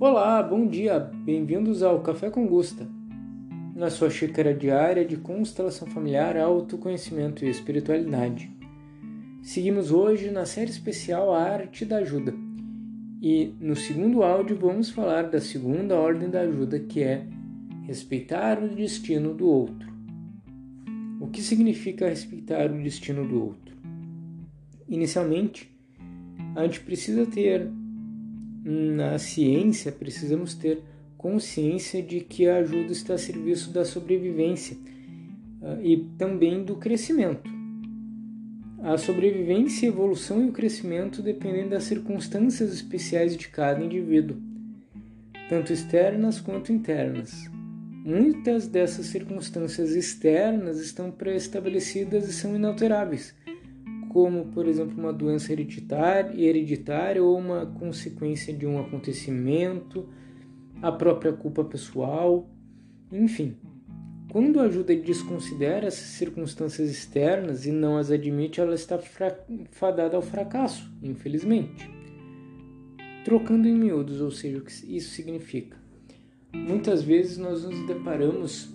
Olá, bom dia, bem-vindos ao Café com Gusta, na sua xícara diária de constelação familiar, autoconhecimento e espiritualidade. Seguimos hoje na série especial A Arte da Ajuda e no segundo áudio vamos falar da segunda ordem da ajuda que é respeitar o destino do outro. O que significa respeitar o destino do outro? Inicialmente, a gente precisa ter na ciência, precisamos ter consciência de que a ajuda está a serviço da sobrevivência uh, e também do crescimento. A sobrevivência, a evolução e o crescimento dependem das circunstâncias especiais de cada indivíduo, tanto externas quanto internas. Muitas dessas circunstâncias externas estão pré-estabelecidas e são inalteráveis, como, por exemplo, uma doença hereditária, ou uma consequência de um acontecimento, a própria culpa pessoal, enfim. Quando a ajuda desconsidera essas circunstâncias externas e não as admite, ela está fadada ao fracasso, infelizmente. Trocando em miúdos, ou seja, o que isso significa. Muitas vezes nós nos deparamos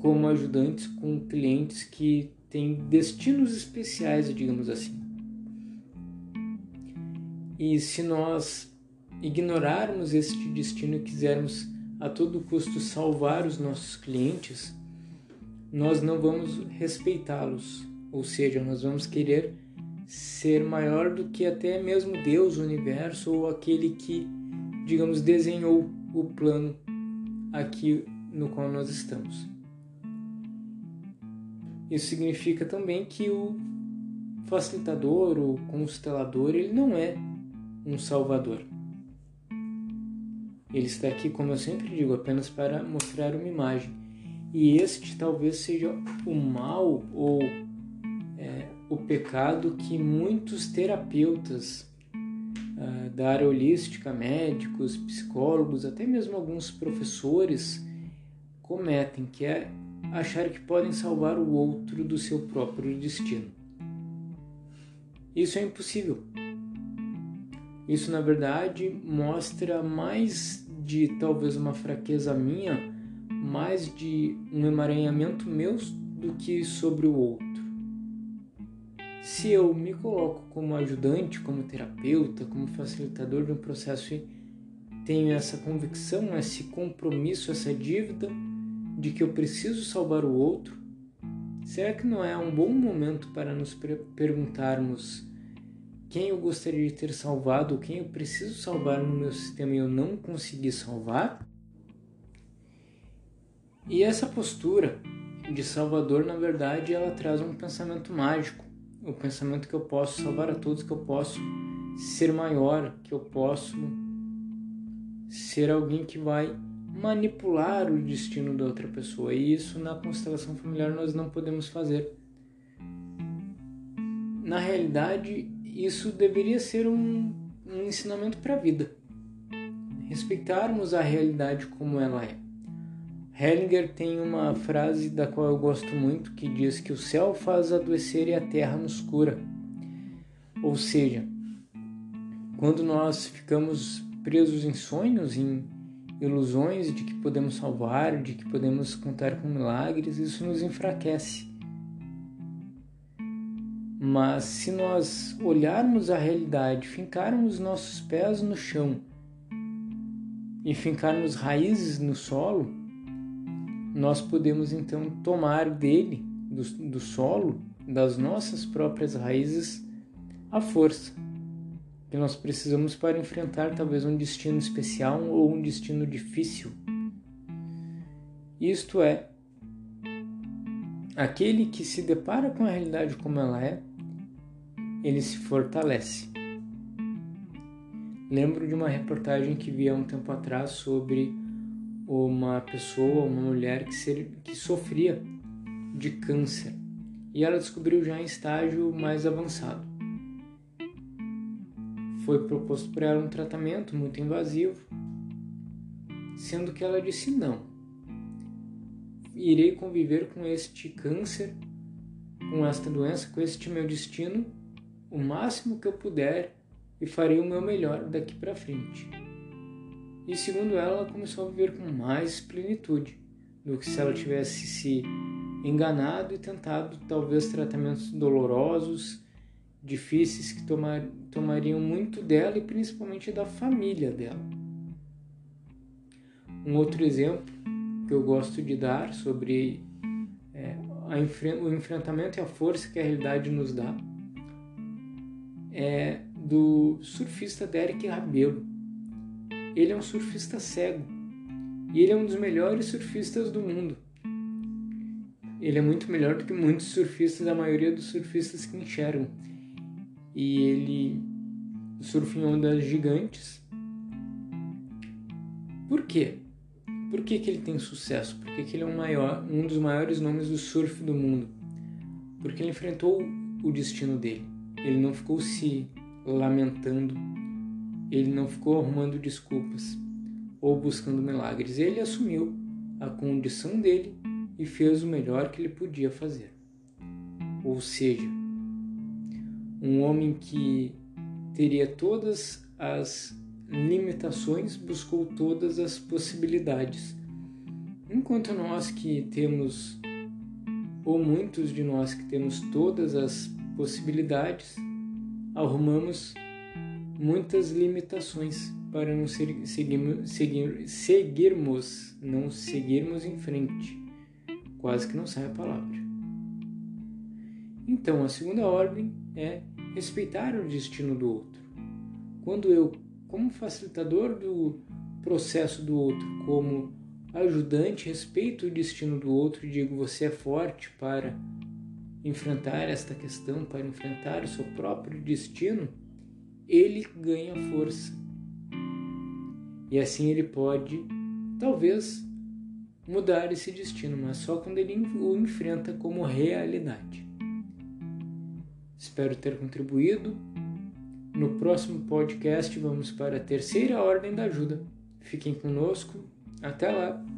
como ajudantes com clientes que têm destinos especiais, digamos assim. E se nós ignorarmos este destino e quisermos a todo custo salvar os nossos clientes, nós não vamos respeitá-los, ou seja, nós vamos querer ser maior do que até mesmo Deus, o universo ou aquele que, digamos, desenhou o plano aqui no qual nós estamos. Isso significa também que o facilitador, o constelador, ele não é um salvador. Ele está aqui, como eu sempre digo, apenas para mostrar uma imagem. E este talvez seja o mal ou é, o pecado que muitos terapeutas uh, da área holística, médicos, psicólogos, até mesmo alguns professores cometem, que é achar que podem salvar o outro do seu próprio destino. Isso é impossível. Isso, na verdade, mostra mais de talvez uma fraqueza minha, mais de um emaranhamento meu do que sobre o outro. Se eu me coloco como ajudante, como terapeuta, como facilitador de um processo e tenho essa convicção, esse compromisso, essa dívida, de que eu preciso salvar o outro, será que não é um bom momento para nos perguntarmos quem eu gostaria de ter salvado quem eu preciso salvar no meu sistema e eu não consegui salvar? E essa postura de salvador, na verdade, ela traz um pensamento mágico, o pensamento que eu posso salvar a todos, que eu posso ser maior, que eu posso ser alguém que vai manipular o destino da outra pessoa. E isso na constelação familiar nós não podemos fazer. Na realidade, isso deveria ser um, um ensinamento para a vida. Respeitarmos a realidade como ela é. Hellinger tem uma frase da qual eu gosto muito que diz que o céu faz adoecer e a terra nos cura. Ou seja, quando nós ficamos presos em sonhos, em ilusões de que podemos salvar, de que podemos contar com milagres, isso nos enfraquece. Mas se nós olharmos a realidade, fincarmos nossos pés no chão e fincarmos raízes no solo, nós podemos então tomar dele, do, do solo, das nossas próprias raízes, a força que nós precisamos para enfrentar talvez um destino especial ou um destino difícil. Isto é, aquele que se depara com a realidade como ela é, ele se fortalece. Lembro de uma reportagem que vi há um tempo atrás sobre uma pessoa, uma mulher que, ser, que sofria de câncer e ela descobriu já em estágio mais avançado foi proposto para ela um tratamento muito invasivo, sendo que ela disse não. Irei conviver com este câncer, com esta doença, com este meu destino, o máximo que eu puder e farei o meu melhor daqui para frente. e, segundo ela, ela começou a viver com mais plenitude do que se ela tivesse se enganado e tentado talvez tratamentos dolorosos, difíceis que tomar, tomariam muito dela e principalmente da família dela. Um outro exemplo que eu gosto de dar sobre é, o enfrentamento e a força que a realidade nos dá é do surfista Derek Rabelo. Ele é um surfista cego e ele é um dos melhores surfistas do mundo. Ele é muito melhor do que muitos surfistas, a maioria dos surfistas que enxergam. E ele surfa em ondas gigantes. Por quê? Por que, que ele tem sucesso? Por que, que ele é um, maior, um dos maiores nomes do surf do mundo? Porque ele enfrentou o destino dele. Ele não ficou se lamentando, ele não ficou arrumando desculpas ou buscando milagres. Ele assumiu a condição dele e fez o melhor que ele podia fazer. Ou seja, um homem que teria todas as limitações buscou todas as possibilidades. Enquanto nós que temos, ou muitos de nós que temos todas as possibilidades, arrumamos muitas limitações para não seguir, seguir, seguirmos, não seguirmos em frente. Quase que não sai a palavra. Então, a segunda ordem é respeitar o destino do outro. Quando eu, como facilitador do processo do outro, como ajudante, respeito o destino do outro e digo: você é forte para enfrentar esta questão, para enfrentar o seu próprio destino, ele ganha força. E assim ele pode, talvez, mudar esse destino, mas só quando ele o enfrenta como realidade. Espero ter contribuído. No próximo podcast vamos para a terceira ordem da ajuda. Fiquem conosco. Até lá!